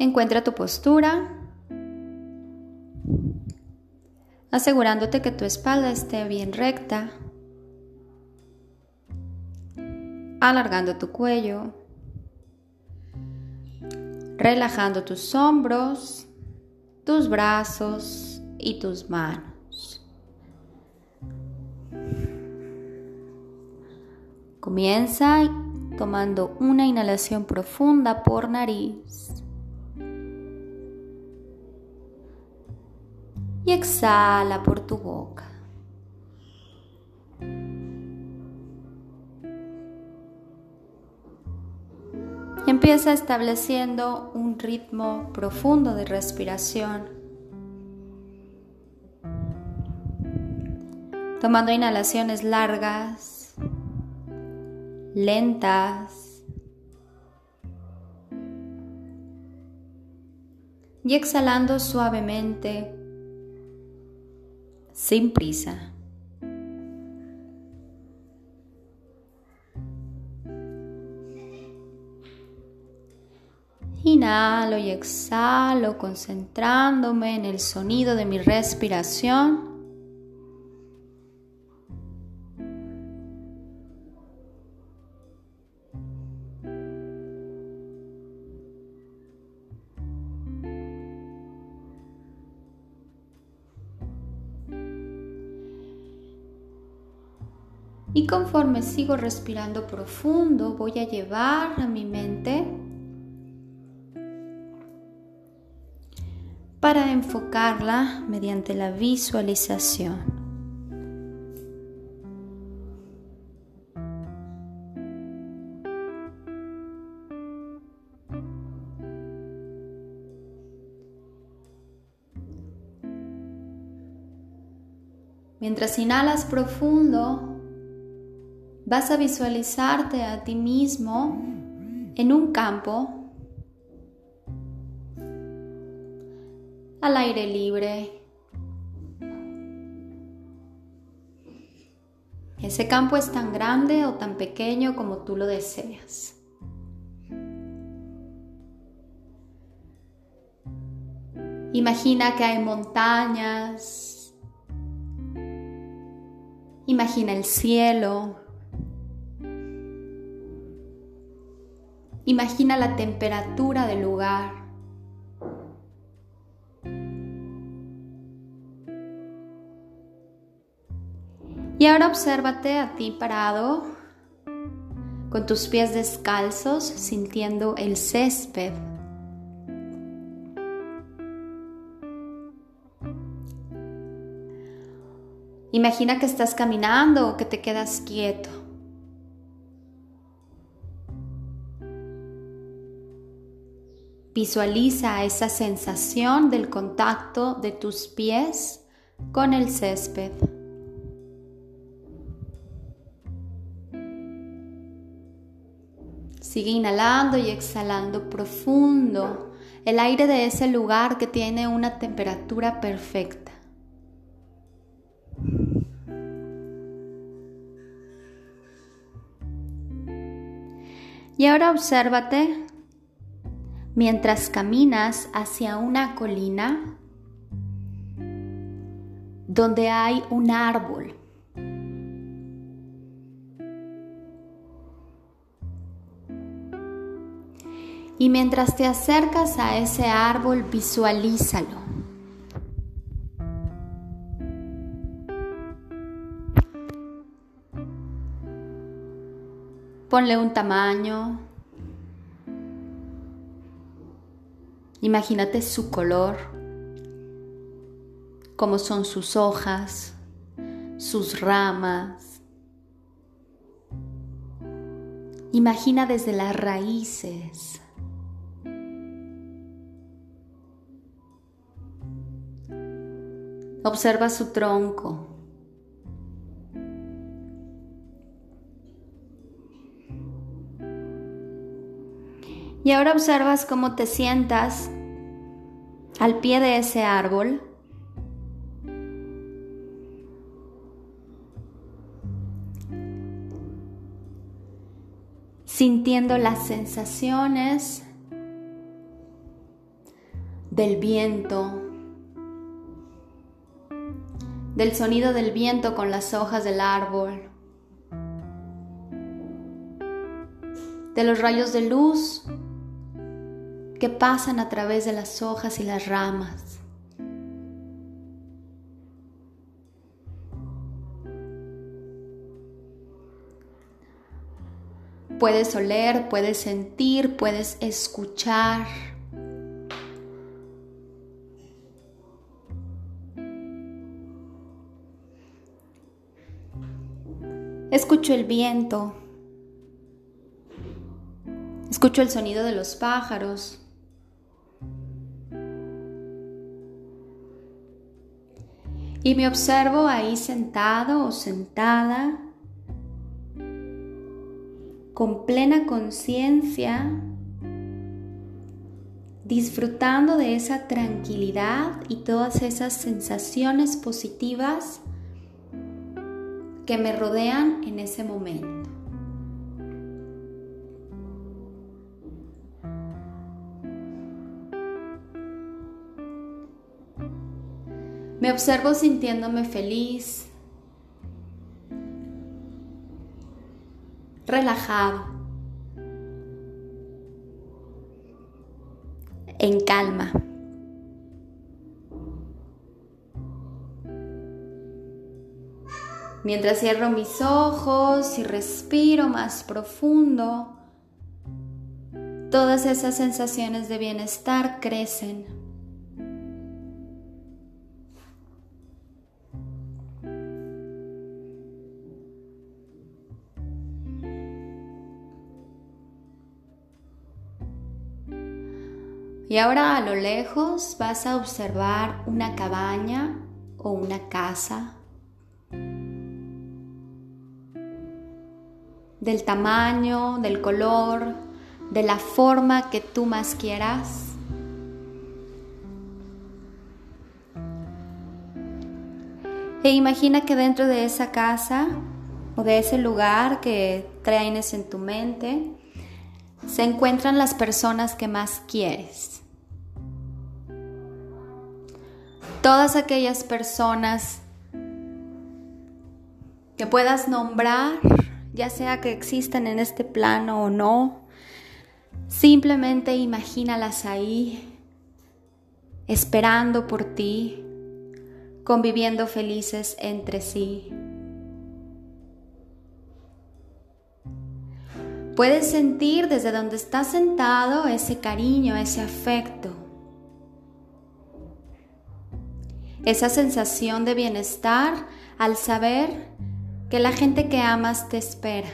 Encuentra tu postura, asegurándote que tu espalda esté bien recta, alargando tu cuello, relajando tus hombros, tus brazos y tus manos. Comienza tomando una inhalación profunda por nariz. Y exhala por tu boca. Empieza estableciendo un ritmo profundo de respiración. Tomando inhalaciones largas, lentas. Y exhalando suavemente, sin prisa. Inhalo y exhalo concentrándome en el sonido de mi respiración. Conforme sigo respirando profundo, voy a llevar a mi mente para enfocarla mediante la visualización. Mientras inhalas profundo, vas a visualizarte a ti mismo en un campo al aire libre. Ese campo es tan grande o tan pequeño como tú lo deseas. Imagina que hay montañas. Imagina el cielo. Imagina la temperatura del lugar. Y ahora obsérvate a ti parado, con tus pies descalzos, sintiendo el césped. Imagina que estás caminando o que te quedas quieto. Visualiza esa sensación del contacto de tus pies con el césped. Sigue inhalando y exhalando profundo el aire de ese lugar que tiene una temperatura perfecta. Y ahora obsérvate mientras caminas hacia una colina donde hay un árbol Y mientras te acercas a ese árbol, visualízalo. Ponle un tamaño. Imagínate su color, cómo son sus hojas, sus ramas. Imagina desde las raíces Observa su tronco. Y ahora observas cómo te sientas al pie de ese árbol. sintiendo las sensaciones del viento, del sonido del viento con las hojas del árbol, de los rayos de luz que pasan a través de las hojas y las ramas. Puedes oler, puedes sentir, puedes escuchar. Escucho el viento. Escucho el sonido de los pájaros. Y me observo ahí sentado o sentada con plena conciencia, disfrutando de esa tranquilidad y todas esas sensaciones positivas que me rodean en ese momento. Me observo sintiéndome feliz, relajado, en calma. Mientras cierro mis ojos y respiro más profundo, todas esas sensaciones de bienestar crecen. Y ahora a lo lejos vas a observar una cabaña o una casa del tamaño, del color, de la forma que tú más quieras. E imagina que dentro de esa casa o de ese lugar que traes en tu mente se encuentran las personas que más quieres. todas aquellas personas que puedas nombrar, ya sea que existen en este plano o no, simplemente imagínalas ahí, esperando por ti, conviviendo felices entre sí. Puedes sentir desde donde estás sentado ese cariño, ese afecto. esa sensación de bienestar al saber que la gente que amas te espera.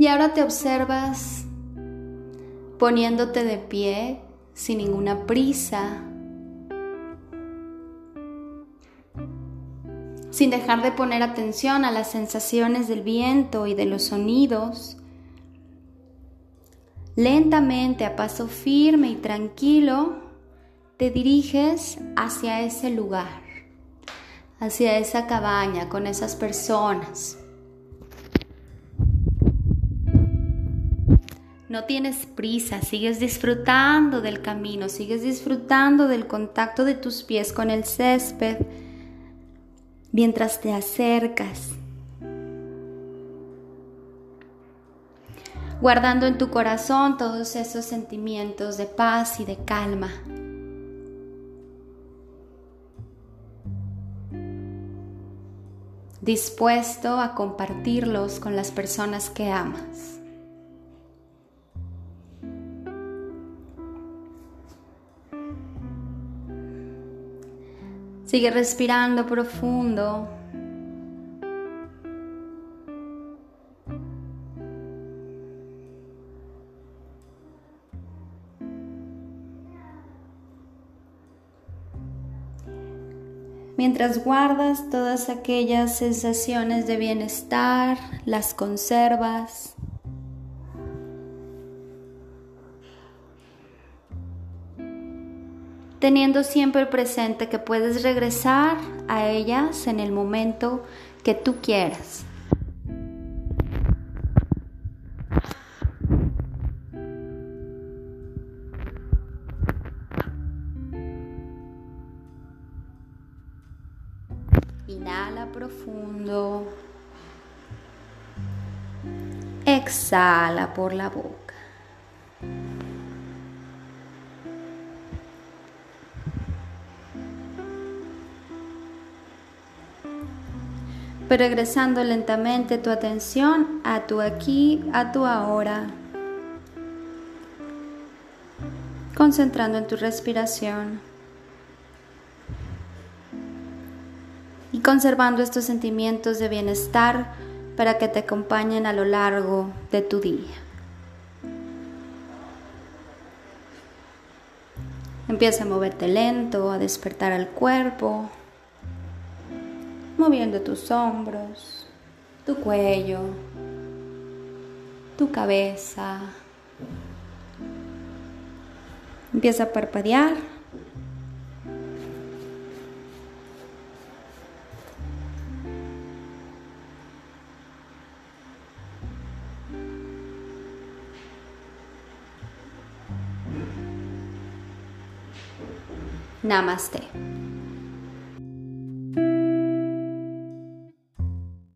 Y ahora te observas poniéndote de pie sin ninguna prisa, sin dejar de poner atención a las sensaciones del viento y de los sonidos Lentamente, a paso firme y tranquilo, te diriges hacia ese lugar, hacia esa cabaña con esas personas. No tienes prisa, sigues disfrutando del camino, sigues disfrutando del contacto de tus pies con el césped mientras te acercas guardando en tu corazón todos esos sentimientos de paz y de calma. dispuesto a compartirlos con las personas que amas. Sigue respirando profundo. Mientras guardas todas aquellas sensaciones de bienestar, las conservas. teniendo siempre presente que puedes regresar a ellas en el momento que tú quieras. Inhala profundo. Exhala por la boca. Regresando lentamente tu atención a tu aquí, a tu ahora, concentrando en tu respiración. Y conservando estos sentimientos de bienestar para que te acompañen a lo largo de tu día. Empieza a moverte lento, a despertar al cuerpo moviendo tus hombros, tu cuello, tu cabeza. Empieza a parpadear. Namaste.